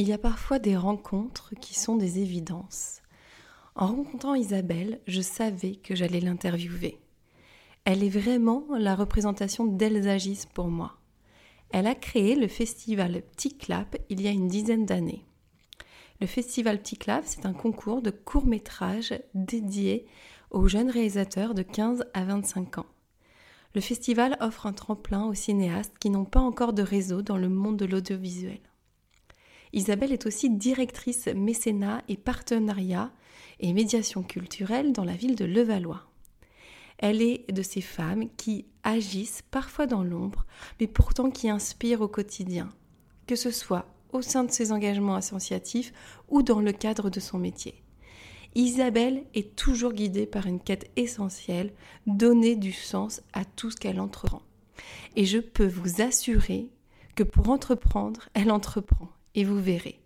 Il y a parfois des rencontres qui sont des évidences. En rencontrant Isabelle, je savais que j'allais l'interviewer. Elle est vraiment la représentation d'Elles agissent pour moi. Elle a créé le festival Petit Clap il y a une dizaine d'années. Le festival Petit Clap, c'est un concours de courts-métrages dédié aux jeunes réalisateurs de 15 à 25 ans. Le festival offre un tremplin aux cinéastes qui n'ont pas encore de réseau dans le monde de l'audiovisuel. Isabelle est aussi directrice mécénat et partenariat et médiation culturelle dans la ville de Levallois. Elle est de ces femmes qui agissent parfois dans l'ombre, mais pourtant qui inspirent au quotidien, que ce soit au sein de ses engagements associatifs ou dans le cadre de son métier. Isabelle est toujours guidée par une quête essentielle, donner du sens à tout ce qu'elle entreprend. Et je peux vous assurer que pour entreprendre, elle entreprend, et vous verrez.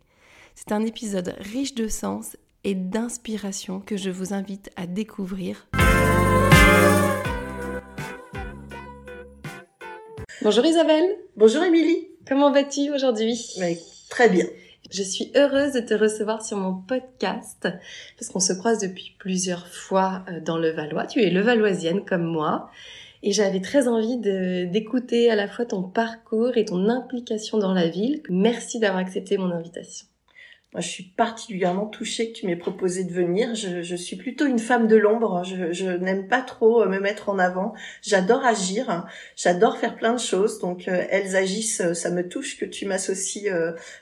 C'est un épisode riche de sens et d'inspiration que je vous invite à découvrir. Bonjour Isabelle. Bonjour Émilie. Comment vas-tu aujourd'hui? Très bien. Je suis heureuse de te recevoir sur mon podcast parce qu'on se croise depuis plusieurs fois euh, dans le Valois. Tu es levalloisienne comme moi et j'avais très envie d'écouter à la fois ton parcours et ton implication dans la ville. Merci d'avoir accepté mon invitation. Moi, je suis particulièrement touchée que tu m'aies proposé de venir. Je, je, suis plutôt une femme de l'ombre. Je, je n'aime pas trop euh, me mettre en avant. J'adore agir. J'adore faire plein de choses. Donc, euh, elles agissent. Euh, ça me touche que tu m'associes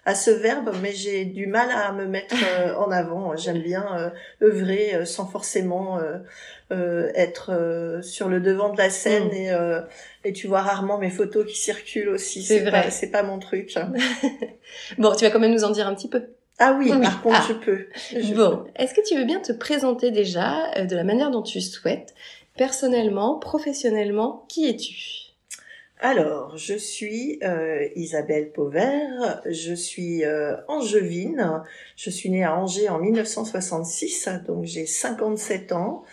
à ce verbe, mais j'ai du mal à me mettre en avant. J'aime bien œuvrer sans forcément être sur le devant de la scène mm. et et tu vois rarement mes photos qui circulent aussi. C'est vrai. C'est pas mon truc. bon, tu vas quand même nous en dire un petit peu. Ah oui, par contre, ah. je peux. bon, est-ce que tu veux bien te présenter déjà euh, de la manière dont tu souhaites, personnellement, professionnellement, qui es-tu? Alors, je suis euh, Isabelle Pauvert, je suis euh, angevine, je suis née à Angers en 1966, donc j'ai 57 ans.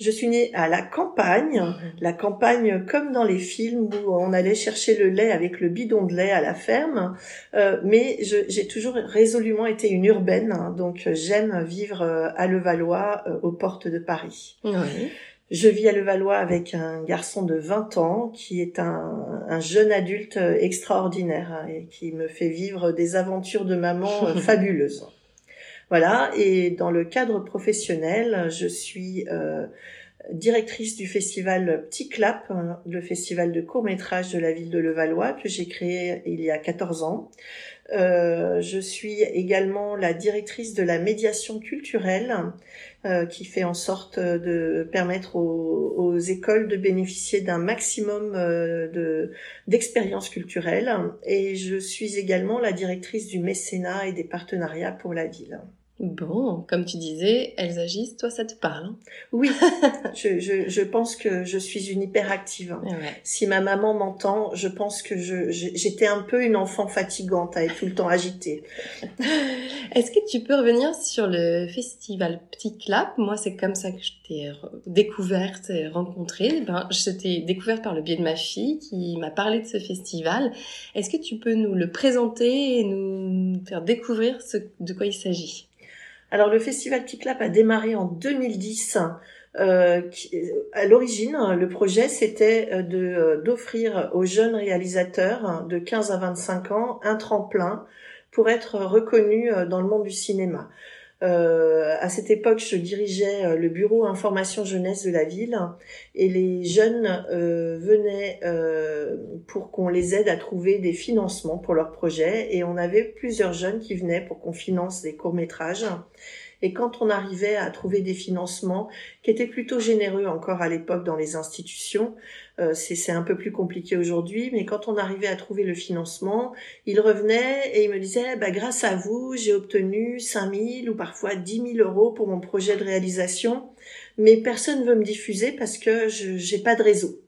Je suis née à la campagne, mhm. la campagne comme dans les films où on allait chercher le lait avec le bidon de lait à la ferme, euh, mais j'ai toujours résolument été une urbaine, hein, donc j'aime vivre euh, à Levallois, euh, aux portes de Paris. Je vis à Levallois avec un garçon de 20 ans qui est un, un jeune adulte extraordinaire hein, et qui me fait vivre des aventures de maman fabuleuses. Voilà, et dans le cadre professionnel, je suis euh, directrice du festival Petit Clap, le festival de court métrage de la ville de Levallois que j'ai créé il y a 14 ans. Euh, je suis également la directrice de la médiation culturelle euh, qui fait en sorte de permettre aux, aux écoles de bénéficier d'un maximum euh, de d'expériences culturelles et je suis également la directrice du mécénat et des partenariats pour la ville. Bon, comme tu disais, elles agissent, toi ça te parle hein? Oui, je, je, je, pense que je suis une hyperactive. Hein. Si ma maman m'entend, je pense que je, j'étais un peu une enfant fatigante à être tout le temps agitée. Est-ce que tu peux revenir sur le festival Petit Clap? Moi, c'est comme ça que je t'ai découverte et rencontrée. Ben, je t'ai découverte par le biais de ma fille qui m'a parlé de ce festival. Est-ce que tu peux nous le présenter et nous faire découvrir ce, de quoi il s'agit? Alors le festival Clap a démarré en 2010. Euh, à l'origine, le projet c'était euh, de euh, d'offrir aux jeunes réalisateurs de 15 à 25 ans un tremplin pour être reconnus euh, dans le monde du cinéma. Euh, à cette époque, je dirigeais euh, le bureau information jeunesse de la ville et les jeunes euh, venaient euh, pour qu'on les aide à trouver des financements pour leurs projets et on avait plusieurs jeunes qui venaient pour qu'on finance des courts métrages. Et quand on arrivait à trouver des financements qui étaient plutôt généreux encore à l'époque dans les institutions, euh, c'est un peu plus compliqué aujourd'hui, mais quand on arrivait à trouver le financement, il revenait et il me disait, bah, grâce à vous, j'ai obtenu 5 000 ou parfois 10 000 euros pour mon projet de réalisation, mais personne ne veut me diffuser parce que je n'ai pas de réseau.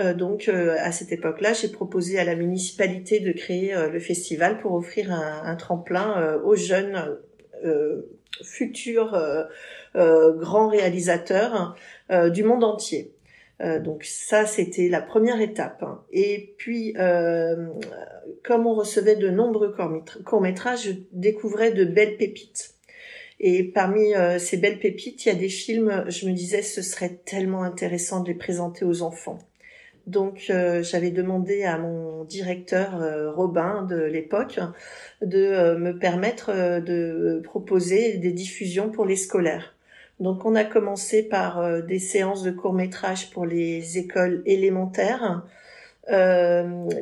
Euh, donc euh, à cette époque-là, j'ai proposé à la municipalité de créer euh, le festival pour offrir un, un tremplin aux jeunes futurs grands réalisateurs du monde entier. donc ça, c'était la première étape. Et puis, comme on recevait de nombreux courts-métrages, je découvrais de belles pépites. Et parmi ces belles pépites, il y a des films, je me disais, ce serait tellement intéressant de les présenter aux enfants. Donc euh, j'avais demandé à mon directeur euh, Robin de l'époque de euh, me permettre de proposer des diffusions pour les scolaires. Donc on a commencé par des séances de court métrage pour les écoles élémentaires.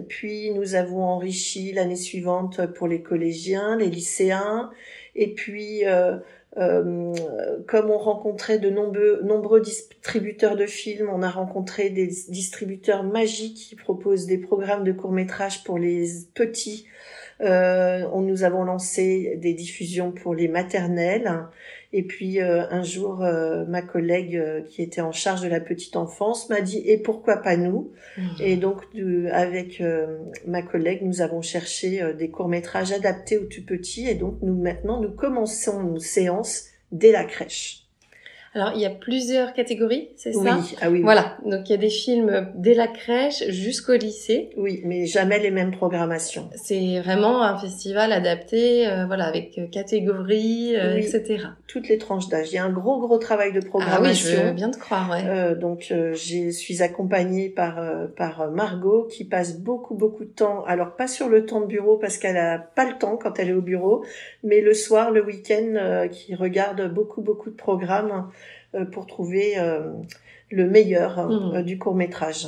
puis nous avons enrichi l'année suivante pour les collégiens, les lycéens, et puis euh, comme on rencontrait de nombreux, distributeurs de films, on a rencontré des distributeurs magiques qui proposent des programmes de court métrage pour les petits. Euh, on, nous avons lancé des diffusions pour les maternelles. Et puis euh, un jour, euh, ma collègue euh, qui était en charge de la petite enfance m'a dit et pourquoi pas nous? Mmh. Et donc avec ma collègue, nous avons cherché des courts métrages adaptés aux tout petits. Et donc nous maintenant, nous commençons nos séances dès la crèche. Alors, il y a plusieurs catégories, c'est ça? Oui. Ah oui. Voilà. Donc, il y a des films dès la crèche jusqu'au lycée. Oui, mais jamais les mêmes programmations. C'est vraiment un festival adapté, euh, voilà, avec euh, catégories, euh, etc. Toutes les tranches d'âge. Il y a un gros, gros travail de programmation. Ah oui, je veux bien te croire, ouais. Euh, donc, je suis accompagnée par par Margot qui passe beaucoup, beaucoup de temps. Alors, pas sur le temps de bureau parce qu'elle a pas le temps quand elle est au bureau, mais le soir, le week-end, qui regarde beaucoup, beaucoup de programmes euh, pour trouver euh, le meilleur euh, du court métrage.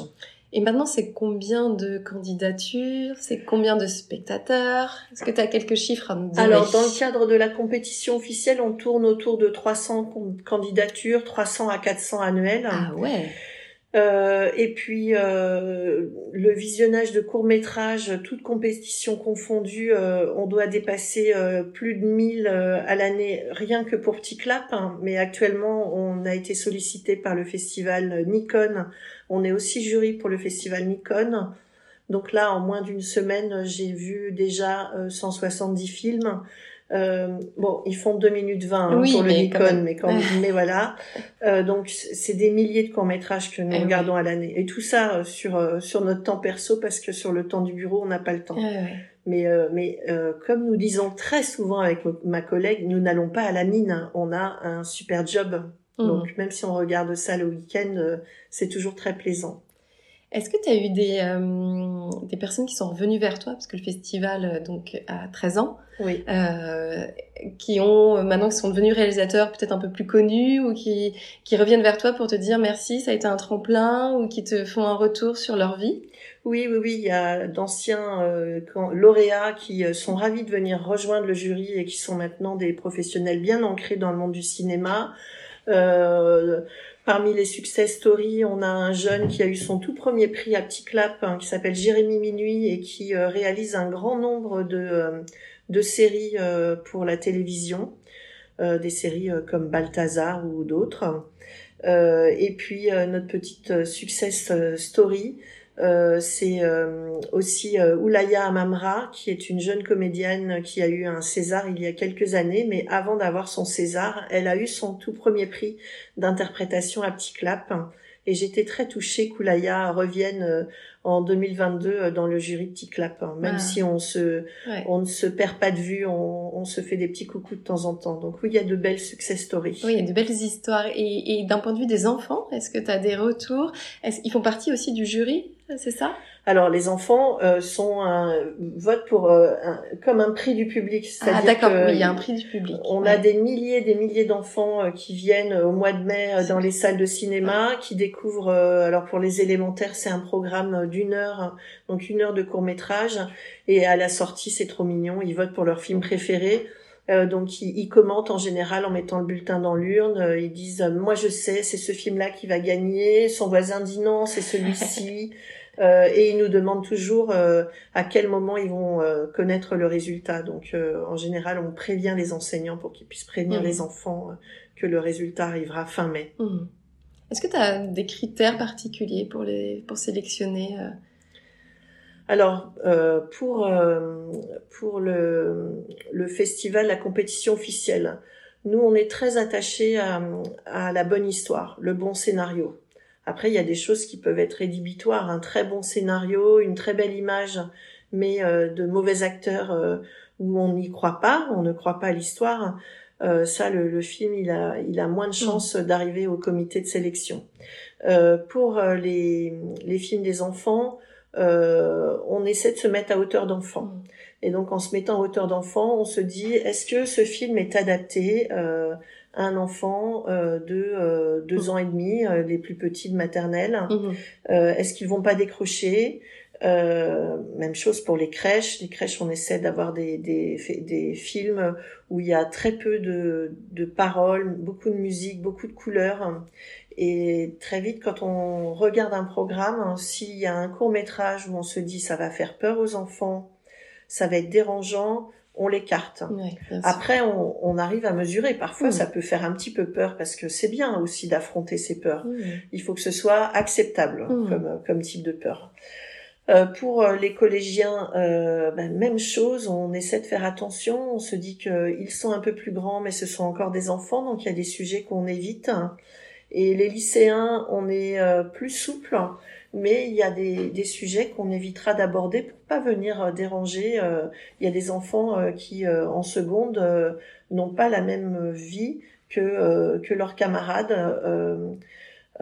Et maintenant, c'est combien de candidatures? C'est combien de spectateurs? Est-ce que tu as quelques chiffres à me dire Alors, dans le cadre de la compétition officielle, on tourne autour de 300 candidatures, 300 à 400 annuels. Ah ouais euh, et puis euh, le visionnage de courts métrages, toute compétition confondue, euh, on doit dépasser plus de 1000 à l'année rien que pour Petit Clap. Hein. mais actuellement, on a été sollicité par le festival Nikon. On est aussi jury pour le festival Nikon. Donc là, en moins d'une semaine, j'ai vu déjà 170 films. Euh, bon, ils font 2 minutes 20 hein, pour le Nikon, mais quand mais voilà. Euh, donc c'est des milliers de courts métrages que nous eh regardons à l'année, et tout ça euh, sur euh, sur notre temps perso parce que sur le temps du bureau on n'a pas le temps. Eh mais euh, mais comme nous disons très souvent avec ma collègue, nous n'allons pas à la mine, hein. on a un super job. Mmh. Donc même si on regarde ça le week-end, c'est toujours très plaisant. Est-ce que tu as eu des, euh, des personnes qui sont revenues vers toi, parce que le festival euh, donc a 13 ans, oui. euh, qui ont maintenant qui sont devenus réalisateurs peut-être un peu plus connus, ou qui, qui reviennent vers toi pour te dire merci, ça a été un tremplin, ou qui te font un retour sur leur vie? Oui, oui, oui, il y a d'anciens euh, lauréats qui euh, sont ravis de venir rejoindre le jury et qui sont maintenant des professionnels bien ancrés dans le monde du cinéma. Euh, Parmi les success stories, on a un jeune qui a eu son tout premier prix à Petit Clap, hein, qui s'appelle Jérémy Minuit et qui euh, réalise un grand nombre de, euh, de séries euh, pour la télévision, des séries comme Balthazar ou d'autres. et puis notre petite success story, euh, c'est euh, aussi euh, Oulaya Amamra, qui est une jeune comédienne qui a eu un César il y a quelques années, mais avant d'avoir son César, elle a eu son tout premier prix d'interprétation à petit clap. Et j'étais très touchée qu'Oulaya revienne en 2022 dans le jury Petit Clap. Même ah. si on se, on ne se perd pas de vue, on, on, se fait des petits coucous de temps en temps. Donc oui, il y a de belles success stories. Oui, il y a de belles histoires. Et, et d'un point de vue des enfants, est-ce que tu as des retours? Qu'ils font partie aussi du jury? C'est ça? Alors les enfants euh, sont un vote pour euh, comme un prix du public. Ah d'accord, oui, il y a un prix du public. On a des milliers, des milliers d'enfants euh, qui viennent au mois de mai dans les salles de cinéma, qui découvrent. alors pour les élémentaires, c'est un programme d'une heure, donc une heure de court métrage, et à la sortie, c'est trop mignon. Ils votent pour leur film préféré. Euh, donc ils, ils, commentent en général en mettant le bulletin dans l'urne. Euh, ils disent moi je sais c'est ce film-là qui va gagner. Son voisin dit non c'est celui-ci. Euh, et ils nous demandent toujours à quel moment ils vont connaître le résultat. Donc en général on prévient les enseignants pour qu'ils puissent prévenir mmh. les enfants que le résultat arrivera fin mai. Mmh. Est-ce que tu as des critères particuliers pour les pour sélectionner alors, euh, pour, euh, pour le, le festival, la compétition officielle, nous, on est très attachés à, à la bonne histoire, le bon scénario. Après, il y a des choses qui peuvent être rédhibitoires, un très bon scénario, une très belle image, mais euh, de mauvais acteurs euh, où on n'y croit pas, on ne croit pas à l'histoire. Euh, ça, le, le, film, il a, il a moins de mmh. chances d'arriver au comité de sélection. pour les, les films des enfants, euh, on essaie de se mettre à hauteur d'enfant. Mm. Et donc en se mettant à hauteur d'enfant, on se dit est-ce que ce film est adapté euh, à un enfant euh, de deux mm. ans et demi, les plus petits de maternelle? Mm-hmm. Est-ce qu'ils vont pas décrocher? Même chose pour les crèches. Les crèches, on essaie d'avoir des, des, des, films où il y a très peu de, de paroles, beaucoup de musique, beaucoup de couleurs. Et très vite, quand on regarde un programme, hein, s'il y a un court métrage où on se dit ça va faire peur aux enfants, ça va être dérangeant, on l'écarte. Après, on, on, arrive à mesurer. Parfois, ça peut faire un petit peu peur parce que c'est bien aussi d'affronter ses peurs. Il faut que ce soit acceptable comme, comme type de peur. Euh, pour euh, les collégiens, euh, ben, même chose, on essaie de faire attention, on se dit qu'ils sont un peu plus grands, mais ce sont encore des enfants, donc il y a des sujets qu'on évite. Et les lycéens, on est euh, plus souple, mais il y a des, sujets qu'on évitera d'aborder pour pas venir euh, déranger. Euh, il y a des enfants qui, en seconde, n'ont pas la même vie que, que leurs camarades.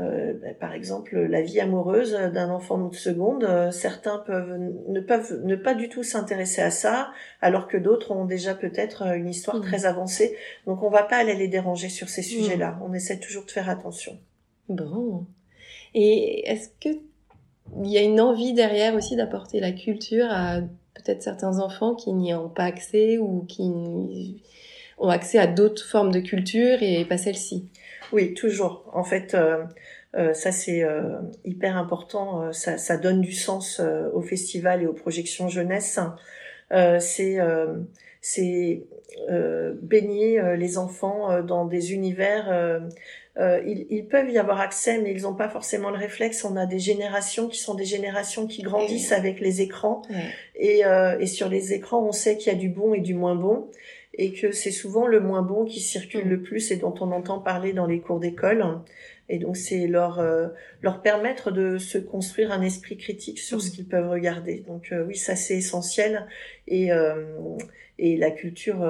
Euh, ben, par exemple, la vie amoureuse d'un enfant de seconde, euh, certains peuvent ne peuvent ne pas du tout s'intéresser à ça, alors que d'autres ont déjà peut-être euh, une histoire mmh. très avancée. Donc, on va pas aller les déranger sur ces sujets-là. Mmh. On essaie toujours de faire attention. Bon. Et est-ce que il y a une envie derrière aussi d'apporter la culture à peut-être certains enfants qui n'y ont pas accès ou qui ont accès à d'autres formes de culture et pas celle-ci Oui, toujours. En fait, euh, euh, ça c'est euh, hyper important. Ça, ça, donne du sens au festival et aux projections jeunesse. c'est c'est baigner les enfants dans des univers. Ils, ils, peuvent y avoir accès, mais ils n'ont pas forcément le réflexe. On a des générations qui sont des générations qui grandissent avec les écrans, et, et sur les écrans, on sait qu'il y a du bon et du moins bon et que c'est souvent le moins bon qui circule mm. le plus et dont on entend parler dans les cours d'école. Et donc c'est leur euh, leur permettre de se construire un esprit critique sur ce mm. qu'ils peuvent regarder. Donc euh, oui, ça c'est essentiel. Et euh, et la culture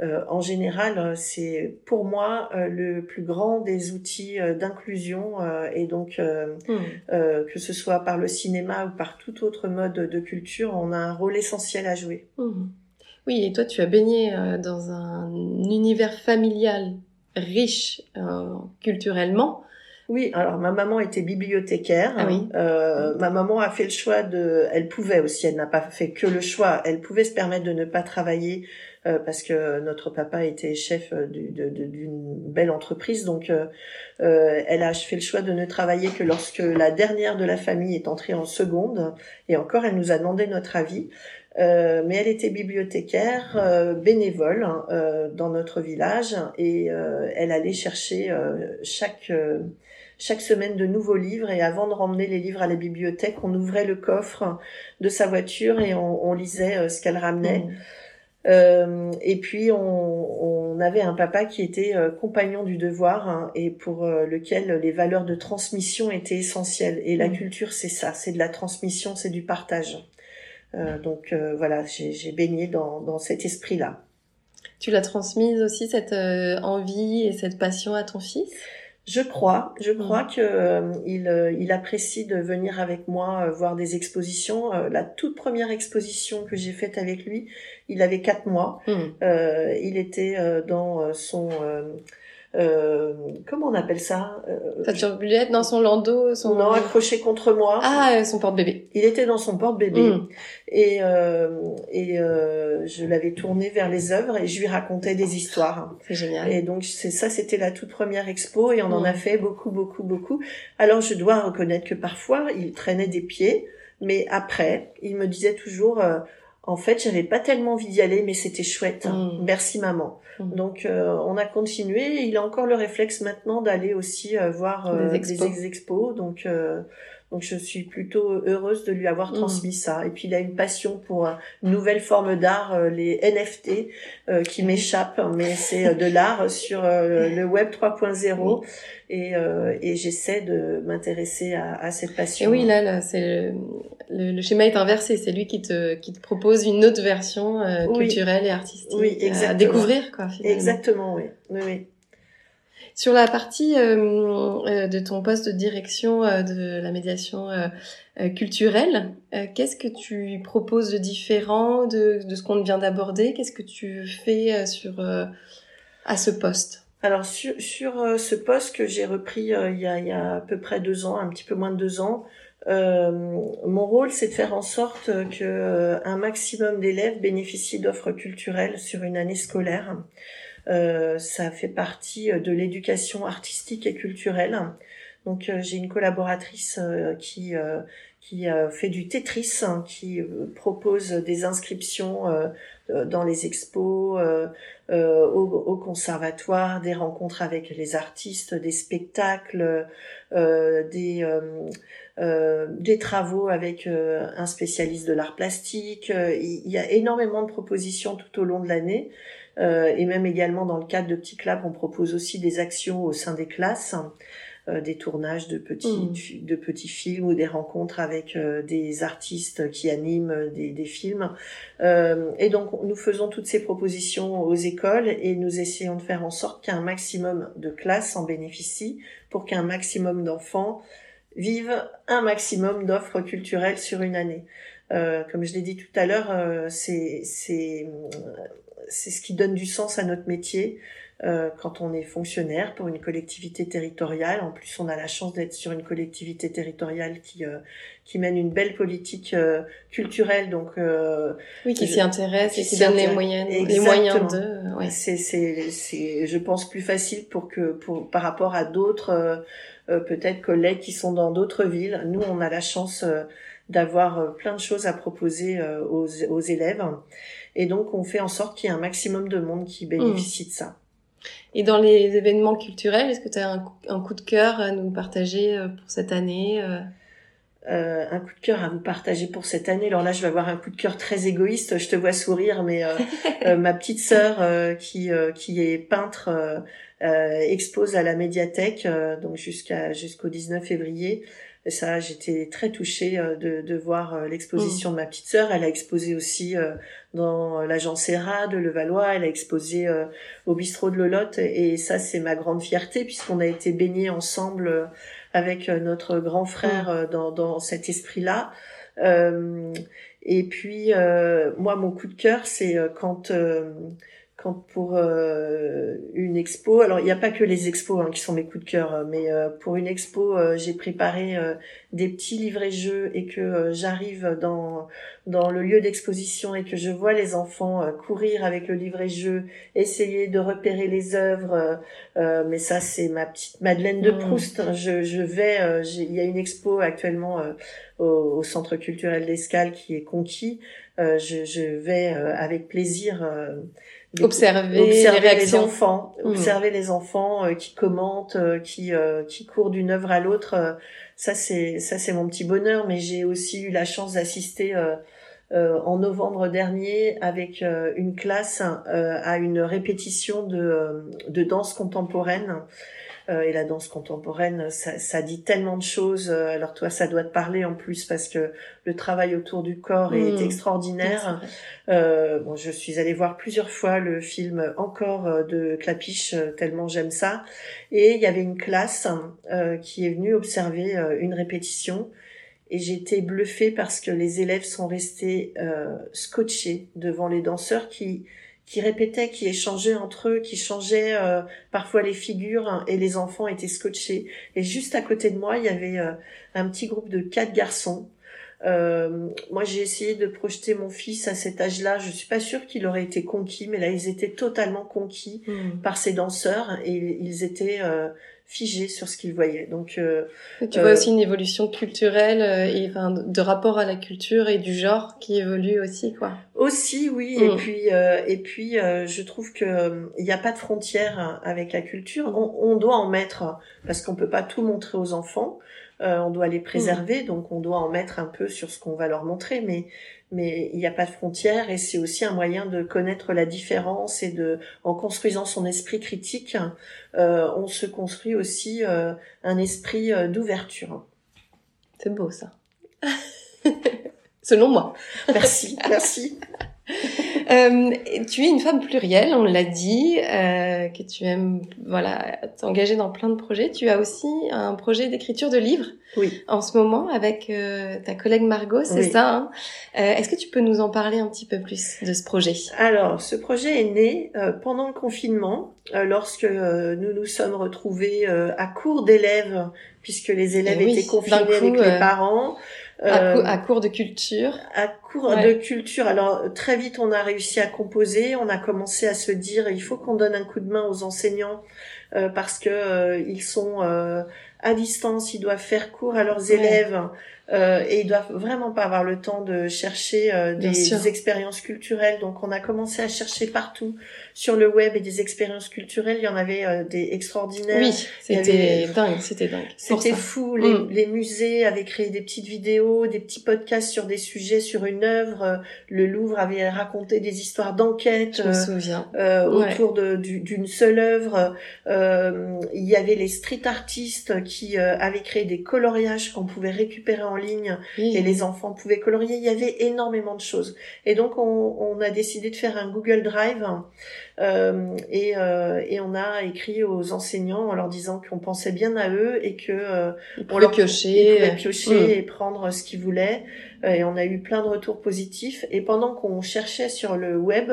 en général, c'est pour moi le plus grand des outils d'inclusion. et donc mm. que ce soit par le cinéma ou par tout autre mode de culture, on a un rôle essentiel à jouer. Oui, et toi, tu as baigné euh, dans un univers familial riche euh, culturellement. Oui, alors ma maman était bibliothécaire. Ah oui. euh, ma maman a fait le choix de, elle pouvait aussi, elle n'a pas fait que le choix, elle pouvait se permettre de ne pas travailler euh, parce que notre papa était chef d'une belle entreprise, donc euh, elle a fait le choix de ne travailler que lorsque la dernière de la famille est entrée en seconde, et encore elle nous a demandé notre avis. Euh, mais elle était bibliothécaire euh, bénévole hein, euh, dans notre village et elle allait chercher chaque chaque semaine de nouveaux livres et avant de ramener les livres à la bibliothèque, on ouvrait le coffre de sa voiture et on, on lisait ce qu'elle ramenait. Mmh. et puis on, on, avait un papa qui était compagnon du devoir hein, et pour lequel les valeurs de transmission étaient essentielles. Et la mmh. culture, c'est ça, c'est de la transmission, c'est du partage. Euh, donc euh, voilà, j'ai baigné dans, dans cet esprit-là. Tu l'as transmise aussi cette euh, envie et cette passion à ton fils? Je crois, je mmh. crois que il, il, apprécie de venir avec moi voir des expositions. la toute première exposition que j'ai faite avec lui, il avait quatre mois. Mmh. il était dans son euh, comment on appelle ça euh, Sa turbulette dans son landau, son non accroché contre moi. Ah, son porte-bébé. Il était dans son porte-bébé mm. et euh, et euh, je l'avais tourné vers les œuvres et je lui racontais des histoires. C'est génial. Et donc c'est ça, c'était la toute première expo et on en a fait beaucoup, beaucoup, beaucoup. Alors je dois reconnaître que parfois il traînait des pieds, mais après il me disait toujours euh, en fait, j'avais pas tellement envie d'y aller, mais c'était chouette. Mm. Merci maman. Mm. Donc, euh, on a continué. Il a encore le réflexe maintenant d'aller aussi euh, voir euh, des, expos. Donc, donc je suis plutôt heureuse de lui avoir mm. transmis ça. Et puis il a une passion pour une nouvelle forme d'art, les NFT, qui m'échappent, mais c'est de l'art sur le web 3.0. Et, et j'essaie de m'intéresser à, à, cette passion. Et oui, là, là c'est le, le, schéma est inversé. C'est lui qui te, qui te propose une autre version culturelle et artistique oui, à découvrir, quoi. Finalement. Exactement, oui. oui, oui. Sur la partie euh, euh, de ton poste de direction euh, de la médiation culturelle, qu'est-ce que tu proposes de différent de, ce qu'on vient d'aborder? Qu'est-ce que tu fais sur à ce poste? Alors sur, sur ce poste que j'ai repris il, y a, il y a à peu près deux ans, un petit peu moins de deux ans, euh, mon rôle, c'est de faire en sorte que un maximum d'élèves bénéficient d'offres culturelles sur une année scolaire. Euh, ça fait partie euh, de l'éducation artistique et culturelle. Donc euh, j'ai une collaboratrice qui qui fait du Tetris, hein, qui propose des inscriptions dans les expos, au, au, conservatoire, des rencontres avec les artistes, des spectacles, des des travaux avec un spécialiste de l'art plastique. il y a énormément de propositions tout au long de l'année. Euh, et même également dans le cadre de Petit Club, on propose aussi des actions au sein des classes. Euh, des tournages de petits mmh. de petits films ou des rencontres avec euh, des artistes qui animent des, des films et donc nous faisons toutes ces propositions aux écoles et nous essayons de faire en sorte qu'un maximum de classes en bénéficient pour qu'un maximum d'enfants vivent un maximum d'offres culturelles sur une année comme je l'ai dit tout à l'heure c'est c'est ce qui donne du sens à notre métier euh, quand on est fonctionnaire pour une collectivité territoriale. En plus, on a la chance d'être sur une collectivité territoriale qui euh, qui mène une belle politique euh, culturelle. Donc oui, qui s'y intéresse et qui donne les moyens, les moyens de. Ouais. C'est c'est c'est je pense plus facile pour que pour par rapport à d'autres peut-être collègues qui sont dans d'autres villes. Nous, on a la chance d'avoir plein de choses à proposer aux, aux élèves. Et donc, on fait en sorte qu'il y ait un maximum de monde qui bénéficie de ça. Et dans les événements culturels, est-ce que tu as un, coup de cœur à nous partager euh, pour cette année euh? Euh, un coup de cœur à vous partager pour cette année. Alors là, je vais avoir un coup de cœur très égoïste. Je te vois sourire, mais ma petite sœur qui qui est peintre expose à la médiathèque, donc jusqu'à jusqu'au 19 février. Et ça, j'étais très touchée euh, de, de voir euh, l'exposition mm. de ma petite sœur. Elle a exposé aussi euh, dans l'agence ERA de Levallois. Elle a exposé au bistrot de Lolotte. Et ça, c'est ma grande fierté puisqu'on a été baignés ensemble avec notre grand frère mm. dans, dans cet esprit-là. et puis, moi, mon coup de cœur, c'est quand pour euh, une expo, alors il n'y a pas que les expos hein, qui sont mes coups de cœur, mais euh, pour une expo, euh, j'ai préparé des petits livrets jeux et que j'arrive dans dans le lieu d'exposition et que je vois les enfants courir avec le livret jeu, essayer de repérer les œuvres. mais ça, c'est ma petite Madeleine de mmh. Proust. Hein. Je, je vais, il y a une expo actuellement au, au, centre culturel d'Escale qui est conquis. je, je vais avec plaisir observer, observer les, réactions. enfants, mmh. observer les enfants euh, qui commentent, euh, qui euh, qui courent d'une œuvre à l'autre. ça c'est ça c'est mon petit bonheur. Mais j'ai aussi eu la chance d'assister en novembre dernier avec une classe à une répétition de de danse contemporaine euh, et la danse contemporaine, ça, ça, dit tellement de choses. Euh, alors toi, ça doit te parler en plus parce que le travail autour du corps est mmh. extraordinaire. Euh, bon, je suis allée voir plusieurs fois le film encore euh, de Clapiche, tellement j'aime ça. Et il y avait une classe qui est venue observer une répétition. Et j'ai été bluffée parce que les élèves sont restés scotchés devant les danseurs qui qui répétaient, qui échangeaient entre eux, qui changeaient euh, parfois les figures hein, et les enfants étaient scotchés. Et juste à côté de moi, il y avait euh, un petit groupe de quatre garçons. Euh, moi, j'ai essayé de projeter mon fils à cet âge-là. Je suis pas sûre qu'il aurait été conquis, mais là, ils étaient totalement conquis hmm. par ces danseurs et ils étaient figé sur ce qu'il voyait. Donc, euh, tu vois aussi une évolution culturelle euh, et enfin de rapport à la culture et du genre qui évolue aussi, quoi. Aussi, oui. Et mm. puis, euh, et puis, euh, je trouve que il n'y a pas de frontière avec la culture. On, on doit en mettre parce qu'on peut pas tout montrer aux enfants. On doit les préserver, mm. donc on doit en mettre un peu sur ce qu'on va leur montrer, mais mais il n'y a pas de frontières et c'est aussi un moyen de connaître la différence et de, en construisant son esprit critique, euh, on se construit aussi euh, un esprit euh, d'ouverture. C'est beau ça. Selon moi. Merci, merci. Euh, tu es une femme plurielle, on l'a dit, euh, que tu aimes voilà t'engager dans plein de projets. Tu as aussi un projet d'écriture de livres oui. en ce moment avec euh, ta collègue Margot, c'est ça hein? Euh, Est-ce que tu peux nous en parler un petit peu plus de ce projet? Alors, ce projet est né euh, pendant le confinement, lorsque nous nous sommes retrouvés à court d'élèves, puisque les élèves eh étaient confinés avec les parents. Euh, à, cours de culture. À cours de culture. Alors très vite, on a réussi à composer. On a commencé à se dire, il faut qu'on donne un coup de main aux enseignants euh, parce que euh, ils sont à distance, ils doivent faire cours à leurs élèves. Euh, et ils doivent vraiment pas avoir le temps de chercher euh, des, expériences culturelles. Donc on a commencé à chercher partout sur le web et des expériences culturelles. Il y en avait euh, des extraordinaires. Oui, c'était dingue, c'était dingue. C'était fou. Les, mm. les, musées avaient créé des petites vidéos, des petits podcasts sur des sujets, sur une œuvre. Le Louvre avait raconté des histoires d'enquête. Je me souviens. autour d'une seule œuvre. il y avait les street artistes qui avaient créé des coloriages qu'on pouvait récupérer en ligne et les enfants pouvaient colorier. Il y avait énormément de choses. Et donc on, on a décidé de faire un Google Drive euh, et, euh, et, on a écrit aux enseignants en leur disant qu'on pensait bien à eux et que euh, on leur piocher, piocher mm. et prendre ce qu'ils voulaient. Euh, et on a eu plein de retours positifs. Et pendant qu'on cherchait sur le web,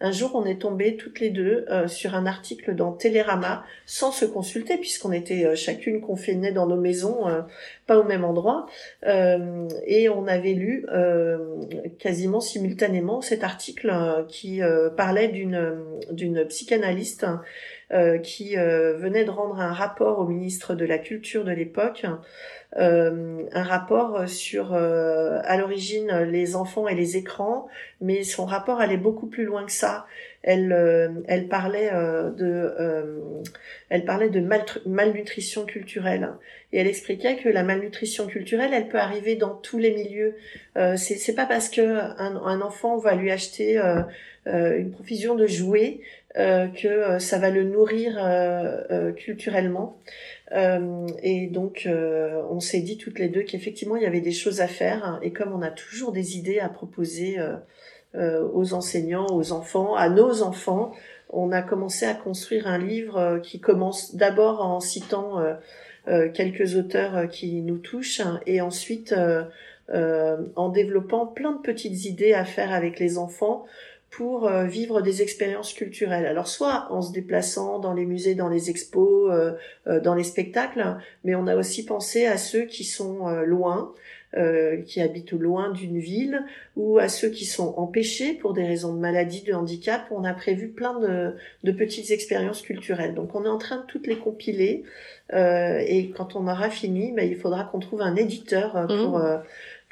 un jour on est tombé toutes les deux euh, sur un article dans Télérama sans se consulter puisqu'on était euh, chacune confinée dans nos maisons, pas au même endroit. et on avait lu quasiment simultanément cet article qui parlait d'une d'une psychanalyste qui venait de rendre un rapport au ministre de la Culture de l'époque euh, un rapport sur euh, à l'origine les enfants et les écrans, mais son rapport allait beaucoup plus loin que ça. Elle, euh, elle parlait de, elle parlait de malnutrition culturelle et elle expliquait que la malnutrition culturelle, elle peut arriver dans tous les milieux. Euh, c'est pas parce que un, un, enfant va lui acheter une profusion de jouets que ça va le nourrir culturellement. Euh, et donc, euh, on s'est dit toutes les deux qu'effectivement, il y avait des choses à faire. Et comme on a toujours des idées à proposer euh, aux enseignants, aux enfants, à nos enfants, on a commencé à construire un livre qui commence d'abord en citant quelques auteurs qui nous touchent et ensuite en développant plein de petites idées à faire avec les enfants pour euh, vivre des expériences culturelles. Alors soit en se déplaçant dans les musées, dans les expos, euh, euh, dans les spectacles, mais on a aussi pensé à ceux qui sont loin, qui habitent loin d'une ville, ou à ceux qui sont empêchés pour des raisons de maladie, de handicap. On a prévu plein de, de petites expériences culturelles. Donc on est en train de toutes les compiler, et quand on aura fini, ben, il faudra qu'on trouve un éditeur pour... Mmh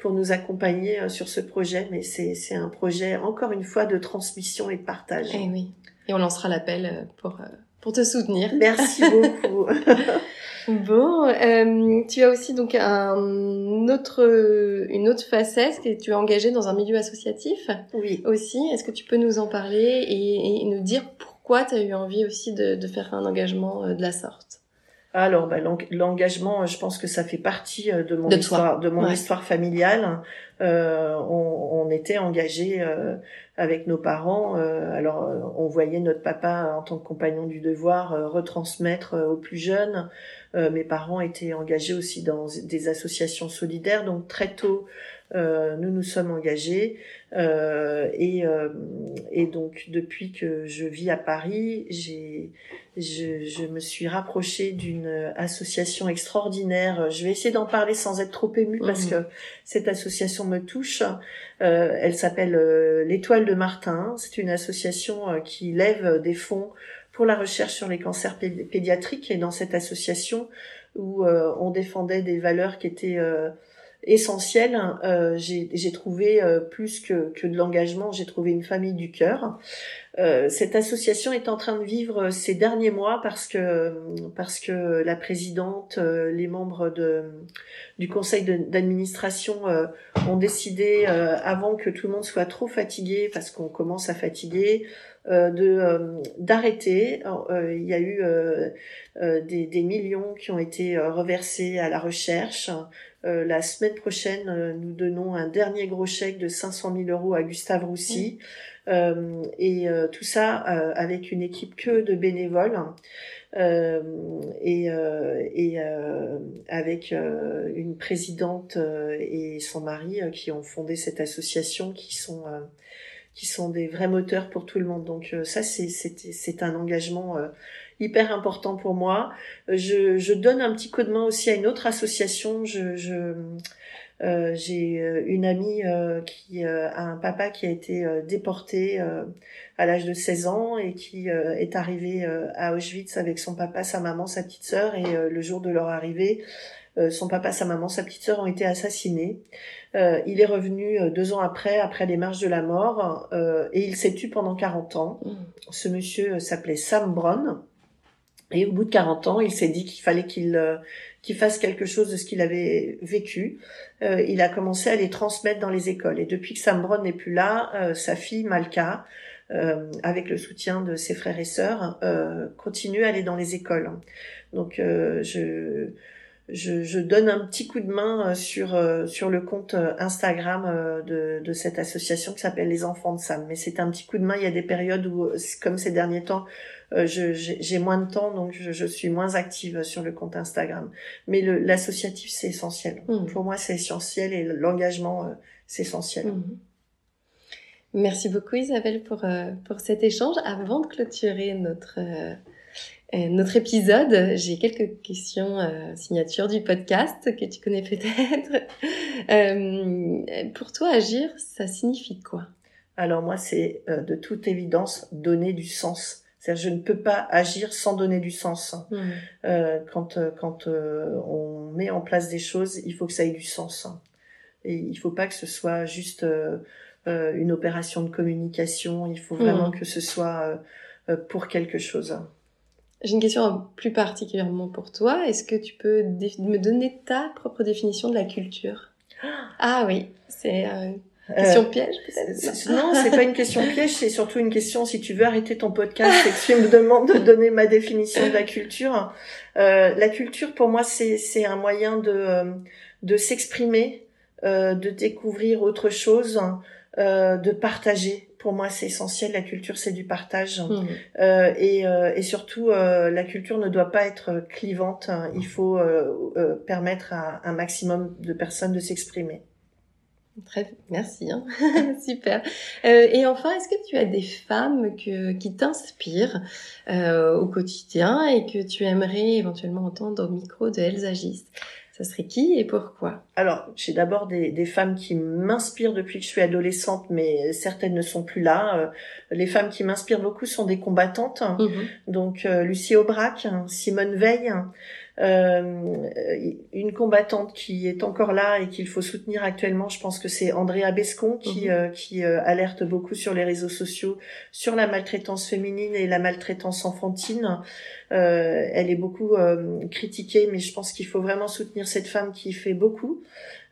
pour nous accompagner euh, sur ce projet. Mais c'est un projet, encore une fois, de transmission et de partage. Eh oui. Et on lancera l'appel euh, pour, euh, pour te soutenir. Merci beaucoup. bon, euh, tu as aussi donc un autre, une autre facette que tu es engagée dans un milieu associatif. Oui. Aussi. Est-ce que tu peux nous en parler et, et nous dire pourquoi tu as eu envie aussi de, de faire un engagement de la sorte? Alors, bah, l'engagement, je pense que ça fait partie euh, de mon histoire, de mon histoire familiale. Euh, on, on, était engagés euh, avec nos parents. Euh, alors, on voyait notre papa en tant que compagnon du devoir retransmettre aux plus jeunes. mes parents étaient engagés aussi dans des associations solidaires. Donc, très tôt, Euh, nous nous sommes engagés euh, et, euh, et donc depuis que je vis à Paris, j'ai je, je me suis rapprochée d'une association extraordinaire. Je vais essayer d'en parler sans être trop émue parce mhm. que cette association me touche. Euh, elle s'appelle euh, l'Étoile de Martin. C'est une association euh, qui lève des fonds pour la recherche sur les cancers pédiatriques. Et dans cette association où on défendait des valeurs qui étaient essentielles, j'ai trouvé plus que, que de l'engagement, j'ai trouvé une famille du cœur. Euh, cette association est en train de vivre ces derniers mois parce que parce que la présidente, euh, les membres de du conseil d'administration euh, ont décidé avant que tout le monde soit trop fatigué parce qu'on commence à fatiguer de d'arrêter. il y a eu des, des, millions qui ont été reversés à la recherche. La semaine prochaine, nous donnons un dernier gros chèque de 500 000 euros à Gustave Roussy. Euh, et euh, tout ça euh, avec une équipe que de bénévoles. et, et avec une présidente et son mari qui ont fondé cette association qui sont qui sont des vrais moteurs pour tout le monde. Donc ça, c'est un engagement hyper important pour moi. Je, je donne un petit coup de main aussi à une autre association. Je, je euh, j'ai euh, une amie euh, qui a un papa qui a été déporté à l'âge de 16 ans et qui est arrivé à Auschwitz avec son papa, sa maman, sa petite sœur et le jour de leur arrivée, son papa, sa maman, sa petite sœur ont été assassinés. il est revenu deux ans après, après les marches de la mort, et il s'est tué pendant 40 ans. Mmh. Ce monsieur s'appelait Sam Brown. Et au bout de 40 ans, il s'est dit qu'il fallait qu'il qu'il fasse quelque chose de ce qu'il avait vécu. Euh, il a commencé à les transmettre dans les écoles. Et depuis que Sam Brown n'est plus là, euh, sa fille Malka, euh, avec le soutien de ses frères et sœurs, continue à aller dans les écoles. Donc je, je, je, donne un petit coup de main sur sur le compte Instagram de, de cette association qui s'appelle Les Enfants de Sam. Mais c'est un petit coup de main. Il y a des périodes où, comme ces derniers temps, euh, j'ai moins de temps, donc je, je, suis moins active sur le compte Instagram. Mais l'associatif, c'est essentiel. Mmh. Pour moi, c'est essentiel et l'engagement, euh, c'est essentiel. Mmh. Merci beaucoup Isabelle pour, euh, pour cet échange. Avant de clôturer notre, notre épisode, j'ai quelques questions signature du podcast que tu connais peut-être. pour toi, agir, ça signifie quoi? Alors moi, c'est de toute évidence donner du sens c'est-à-dire, je ne peux pas agir sans donner du sens. Mmh. Euh, quand euh, quand euh, on met en place des choses, il faut que ça ait du sens. Et il faut pas que ce soit juste euh, une opération de communication. Il faut vraiment mmh. que ce soit pour quelque chose. J'ai une question plus particulièrement pour toi. Est-ce que tu peux me donner ta propre définition de la culture? Ah oui, c'est Question piège peut-être Non, c'est pas une question piège, c'est surtout une question si tu veux arrêter ton podcast et que tu me demandes de donner ma définition de la culture. Euh, la culture pour moi c'est c'est un moyen de euh, de s'exprimer, euh, de découvrir autre chose, euh, de partager. Pour moi, c'est essentiel. La culture, c'est du partage. Mmh. Euh, et, euh, et, surtout, la culture ne doit pas être clivante. Il faut permettre à un maximum de personnes de s'exprimer. Très, merci, hein. super. Euh, et enfin, est-ce que tu as des femmes que, qui t'inspirent euh, au quotidien et que tu aimerais éventuellement entendre au micro de Elles agissent Ça serait qui et pourquoi? Alors, j'ai d'abord des, des, femmes qui m'inspirent depuis que je suis adolescente, mais certaines ne sont plus là. Euh, les femmes qui m'inspirent beaucoup sont des combattantes. Mm-hmm. Donc, Lucie Aubrac, Simone Veil, une combattante qui est encore là et qu'il faut soutenir actuellement, je pense que c'est Andrea Bescon qui, mhm. euh, qui euh, alerte beaucoup sur les réseaux sociaux sur la maltraitance féminine et la maltraitance enfantine. elle est beaucoup critiquée, mais je pense qu'il faut vraiment soutenir cette femme qui fait beaucoup.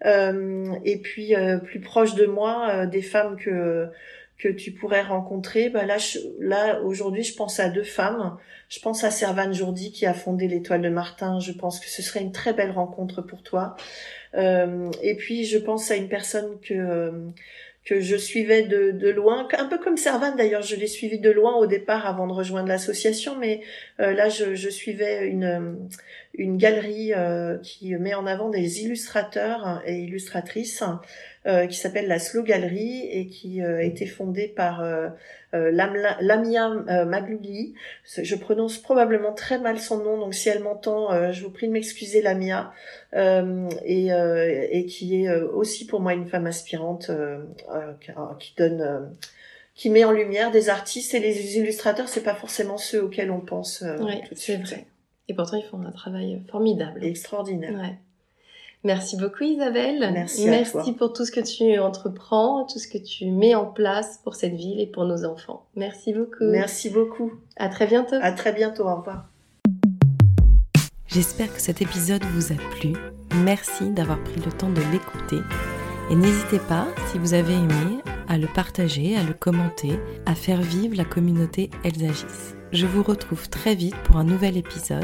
et puis plus proche de moi, des femmes que que tu pourrais rencontrer. Bah là, aujourd'hui, je pense à deux femmes. Je pense à Servane Jourdi qui a fondé l'Étoile de Martin. Je pense que ce serait une très belle rencontre pour toi. Euh, et puis, je pense à une personne que euh, que je suivais de, de loin, un peu comme Servane d'ailleurs, je l'ai suivi de loin au départ avant de rejoindre l'association, mais euh, là je, je, suivais une, une galerie qui met en avant des illustrateurs et illustratrices qui s'appelle la Slow Gallery et qui a été fondée par Lamia Maglouli. Je prononce probablement très mal son nom, donc si elle m'entend, je vous prie de m'excuser Lamia. Et, et, qui est aussi pour moi une femme inspirante qui donne qui met en lumière des artistes et les illustrateurs, c'est pas forcément ceux auxquels on pense euh, ouais, C'est vrai. Et pourtant, ils font un travail formidable. extraordinaire. Ouais. Merci beaucoup Isabelle. Merci, Merci pour tout ce que tu entreprends, tout ce que tu mets en place pour cette ville et pour nos enfants. Merci beaucoup. Merci beaucoup. À très bientôt. À très bientôt. Au revoir. J'espère que cet épisode vous a plu. Merci d'avoir pris le temps de l'écouter. Et n'hésitez pas, si vous avez aimé, à le partager, à le commenter, à faire vivre la communauté Elsagis. Je vous retrouve très vite pour un nouvel épisode